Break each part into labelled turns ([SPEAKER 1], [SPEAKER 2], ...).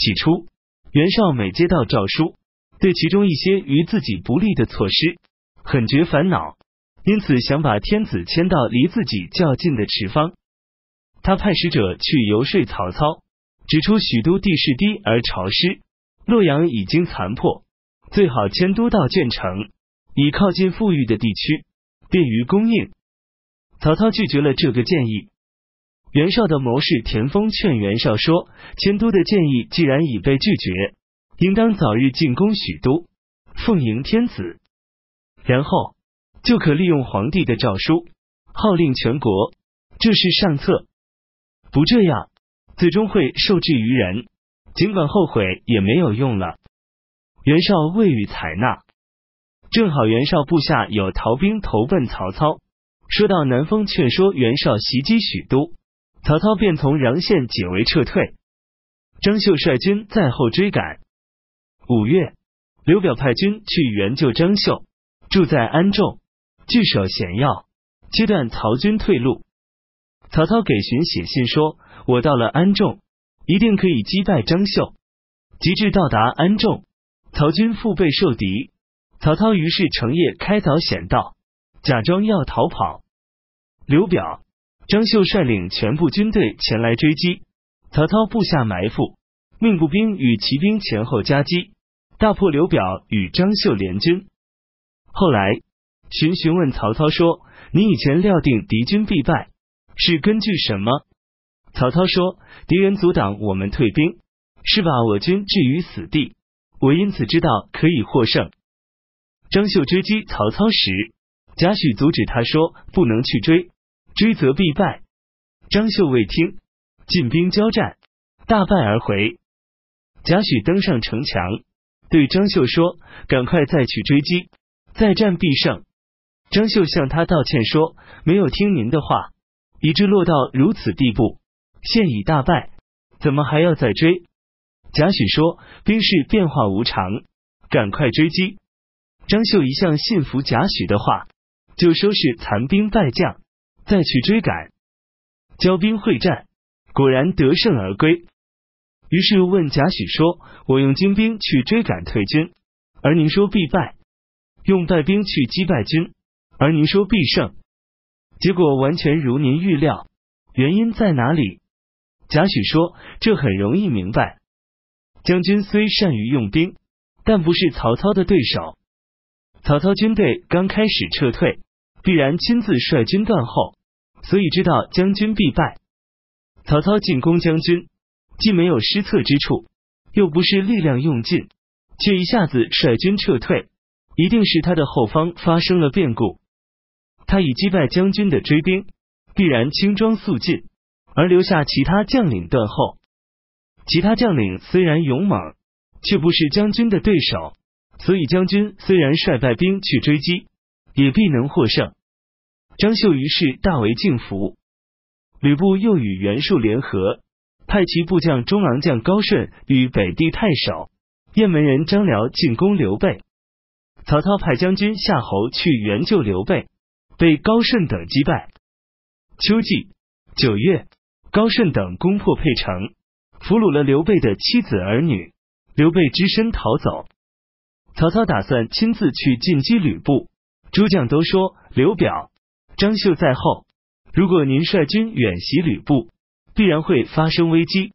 [SPEAKER 1] 起初，袁绍每接到诏书，对其中一些与自己不利的措施，很觉烦恼，因此想把天子迁到离自己较近的池方。他派使者去游说曹操，指出许都地势低而潮湿，洛阳已经残破，最好迁都到鄄城，以靠近富裕的地区，便于供应。曹操拒绝了这个建议。袁绍的谋士田丰劝袁绍说：“迁都的建议既然已被拒绝，应当早日进攻许都，奉迎天子，然后就可利用皇帝的诏书，号令全国。这是上策。不这样，最终会受制于人，尽管后悔也没有用了。”袁绍未予采纳。正好袁绍部下有逃兵投奔曹操，说到南风劝说袁绍袭击许都。曹操便从穰县解围撤退，张绣率军在后追赶。五月，刘表派军去援救张绣，住在安众，据守险要，切断曹军退路。曹操给荀写信说：“我到了安众，一定可以击败张绣。”及至到达安众，曹军腹背受敌，曹操于是乘夜开凿险道，假装要逃跑。刘表。张绣率领全部军队前来追击，曹操部下埋伏，命步兵与骑兵前后夹击，大破刘表与张绣联军。后来荀询问曹操说：“你以前料定敌军必败，是根据什么？”曹操说：“敌人阻挡我们退兵，是把我军置于死地，我因此知道可以获胜。”张绣追击曹操时，贾诩阻止他说：“不能去追。”追则必败。张绣未听，进兵交战，大败而回。贾诩登上城墙，对张绣说：“赶快再去追击，再战必胜。”张绣向他道歉说：“没有听您的话，以致落到如此地步，现已大败，怎么还要再追？”贾诩说：“兵势变化无常，赶快追击。”张绣一向信服贾诩的话，就收拾残兵败将。再去追赶，交兵会战，果然得胜而归。于是问贾诩说：“我用精兵去追赶退军，而您说必败；用败兵去击败军，而您说必胜。结果完全如您预料，原因在哪里？”贾诩说：“这很容易明白。将军虽善于用兵，但不是曹操的对手。曹操军队刚开始撤退，必然亲自率军断后。”所以知道将军必败。曹操进攻将军，既没有失策之处，又不是力量用尽，却一下子率军撤退，一定是他的后方发生了变故。他已击败将军的追兵，必然轻装速进，而留下其他将领断后。其他将领虽然勇猛，却不是将军的对手，所以将军虽然率败兵去追击，也必能获胜。张绣于是大为敬服。吕布又与袁术联合，派其部将中郎将高顺与北地太守雁门人张辽进攻刘备。曹操派将军夏侯去援救刘备，被高顺等击败。秋季九月，高顺等攻破沛城，俘虏了刘备的妻子儿女。刘备只身逃走。曹操打算亲自去进击吕布，诸将都说刘表。张绣在后，如果您率军远袭吕布，必然会发生危机。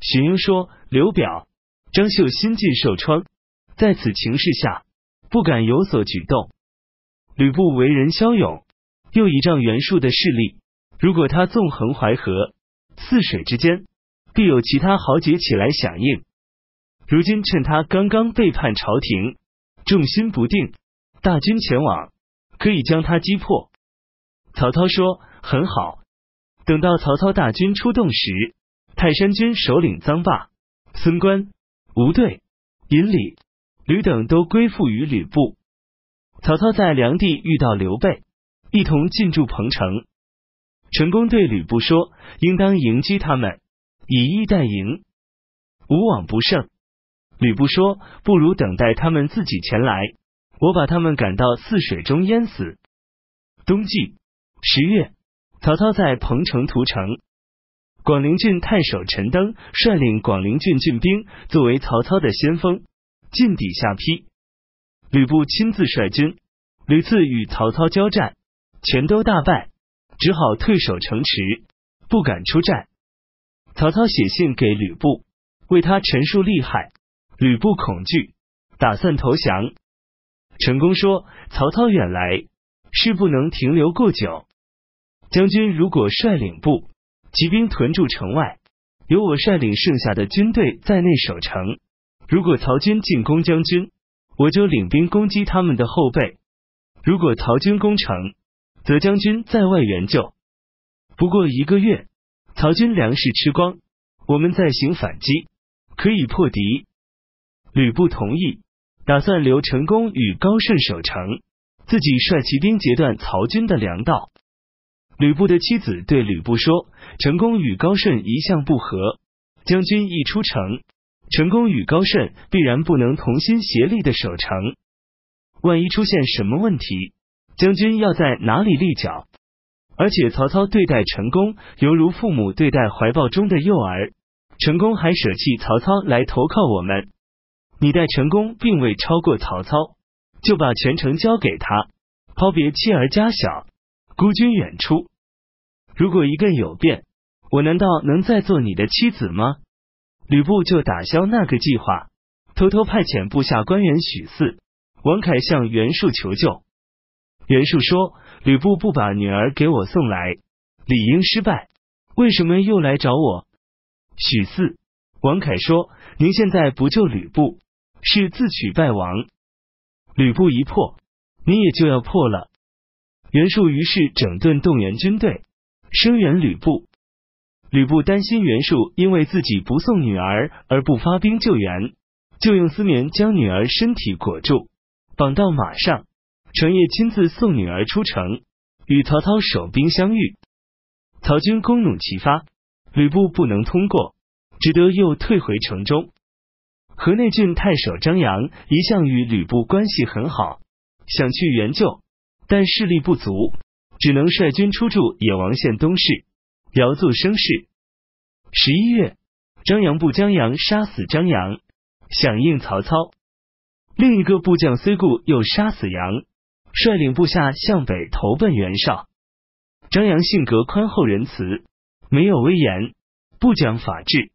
[SPEAKER 1] 荀攸说：“刘表、张绣心尽受创，在此情势下，不敢有所举动。吕布为人骁勇，又倚仗袁术的势力，如果他纵横淮河、泗水之间，必有其他豪杰起来响应。如今趁他刚刚背叛朝廷，重心不定，大军前往，可以将他击破。”曹操说：“很好。”等到曹操大军出动时，泰山军首领臧霸、孙观、吴队、尹礼、吕等都归附于吕布。曹操在梁地遇到刘备，一同进驻彭城。陈宫对吕布说：“应当迎击他们，以逸待迎，无往不胜。”吕布说：“不如等待他们自己前来，我把他们赶到泗水中淹死。”冬季。十月，曹操在彭城屠城。广陵郡太守陈登率领广陵郡郡兵作为曹操的先锋，进抵下邳。吕布亲自率军，屡次与曹操交战，全都大败，只好退守城池，不敢出战。曹操写信给吕布，为他陈述利害。吕布恐惧，打算投降。陈宫说：“曹操远来，是不能停留过久。将军如果率领部骑兵屯驻城外，由我率领剩下的军队在内守城。如果曹军进攻将军，我就领兵攻击他们的后背；如果曹军攻城，则将军在外援救。不过一个月，曹军粮食吃光，我们再行反击，可以破敌。”吕布同意。打算留陈宫与高顺守城，自己率骑兵截断曹军的粮道。吕布的妻子对吕布说：“陈宫与高顺一向不和，将军一出城，陈宫与高顺必然不能同心协力的守城。万一出现什么问题，将军要在哪里立脚？而且曹操对待陈宫，犹如父母对待怀抱中的幼儿，陈宫还舍弃曹操来投靠我们。”你待陈宫并未超过曹操，就把全城交给他，抛别妻儿家小，孤军远出。如果一个有变，我难道能再做你的妻子吗？吕布就打消那个计划，偷偷派遣部下官员许四、王凯向袁术求救。袁术说：“吕布不把女儿给我送来，理应失败，为什么又来找我？”许四、王凯说：“您现在不救吕布。”是自取败亡，吕布一破，你也就要破了。袁术于是整顿动员军队，声援吕布。吕布担心袁术因为自己不送女儿而不发兵救援，就用丝棉将女儿身体裹住，绑到马上，程夜亲自送女儿出城，与曹操守兵相遇。曹军弓弩齐发，吕布不能通过，只得又退回城中。河内郡太守张扬一向与吕布关系很好，想去援救，但势力不足，只能率军出驻野王县东市，遥作声势。十一月，张扬部江阳杀死张扬，响应曹操。另一个部将虽固又杀死杨，率领部下向北投奔袁绍。张扬性格宽厚仁慈，没有威严，不讲法治。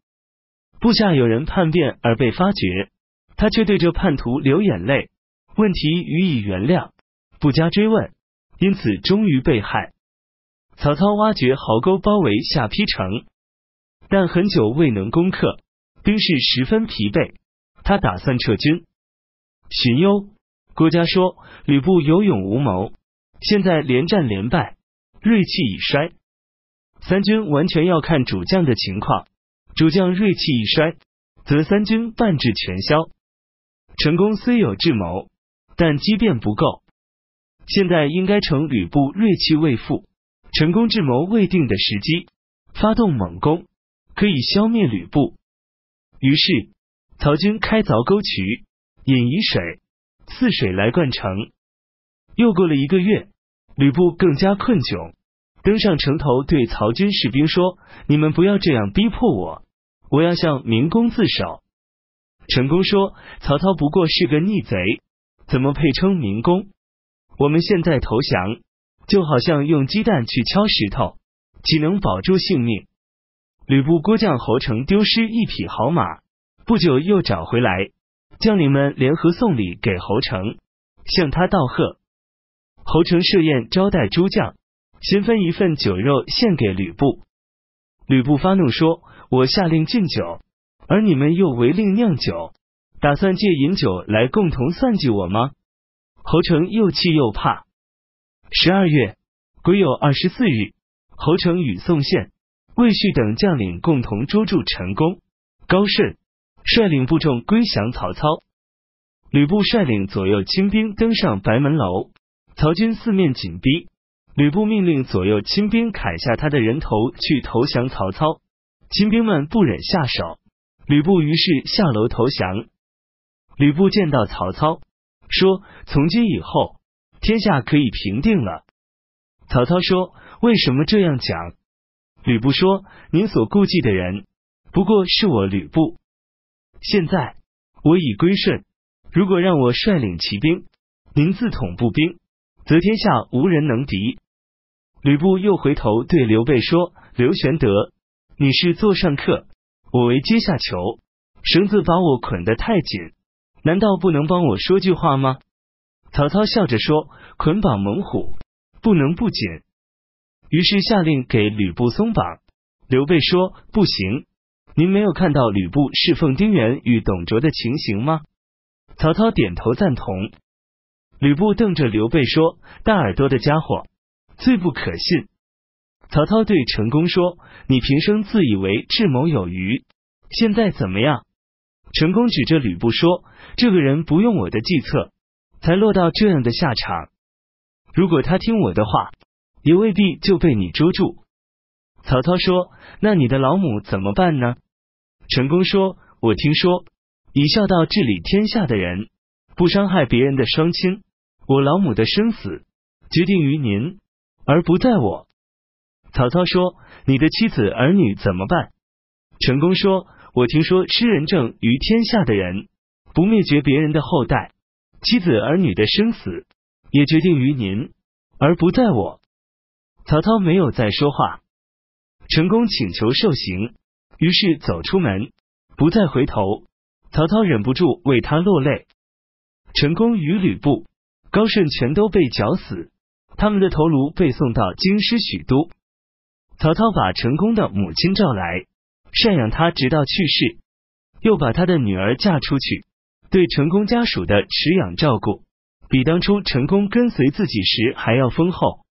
[SPEAKER 1] 部下有人叛变而被发觉，他却对着叛徒流眼泪，问题予以原谅，不加追问，因此终于被害。曹操挖掘壕沟包围下邳城，但很久未能攻克，兵士十分疲惫，他打算撤军。荀攸、郭嘉说吕布有勇无谋，现在连战连败，锐气已衰，三军完全要看主将的情况。主将锐气一衰，则三军半至全消。陈宫虽有智谋，但机变不够。现在应该乘吕布锐气未复、陈宫智谋未定的时机，发动猛攻，可以消灭吕布。于是，曹军开凿沟渠，引沂水，泗水来灌城。又过了一个月，吕布更加困窘，登上城头，对曹军士兵说：“你们不要这样逼迫我。”我要向明公自首。陈宫说：“曹操不过是个逆贼，怎么配称明公？我们现在投降，就好像用鸡蛋去敲石头，岂能保住性命？”吕布郭将侯成丢失一匹好马，不久又找回来，将领们联合送礼给侯成，向他道贺。侯成设宴招待诸将，先分一份酒肉献给吕布。吕布发怒说。我下令禁酒，而你们又违令酿酒，打算借饮酒来共同算计我吗？侯成又气又怕。十二月癸酉二十四日，侯成与宋宪、魏续等将领共同捉住陈宫、高顺，率领部众归降曹操。吕布率领左右亲兵登上白门楼，曹军四面紧逼，吕布命令左右亲兵砍下他的人头去投降曹操。亲兵们不忍下手，吕布于是下楼投降。吕布见到曹操，说：“从今以后，天下可以平定了。”曹操说：“为什么这样讲？”吕布说：“您所顾忌的人，不过是我吕布。现在我已归顺，如果让我率领骑兵，您自统步兵，则天下无人能敌。”吕布又回头对刘备说：“刘玄德，你是座上客，我为阶下囚，绳子把我捆得太紧，难道不能帮我说句话吗？”曹操笑着说：“捆绑猛虎，不能不紧。”于是下令给吕布松绑。刘备说：“不行，您没有看到吕布侍奉丁原与董卓的情形吗？”曹操点头赞同。吕布瞪着刘备说：“大耳朵的家伙！”最不可信。曹操对陈宫说：“你平生自以为智谋有余，现在怎么样？”陈宫指着吕布说：“这个人不用我的计策，才落到这样的下场。如果他听我的话，也未必就被你捉住。”曹操说：“那你的老母怎么办呢？”陈宫说：“我听说，以孝道治理天下的人，不伤害别人的双亲。我老母的生死，决定于您。”而不在我。曹操说：“你的妻子儿女怎么办？”陈宫说：“我听说吃人政于天下的人，不灭绝别人的后代，妻子儿女的生死也决定于您，而不在我。”曹操没有再说话。陈宫请求受刑，于是走出门，不再回头。曹操忍不住为他落泪。陈宫与吕布、高顺全都被绞死。他们的头颅被送到京师许都。曹操把成功的母亲召来，赡养他直到去世，又把他的女儿嫁出去，对成功家属的持养照顾，比当初成功跟随自己时还要丰厚。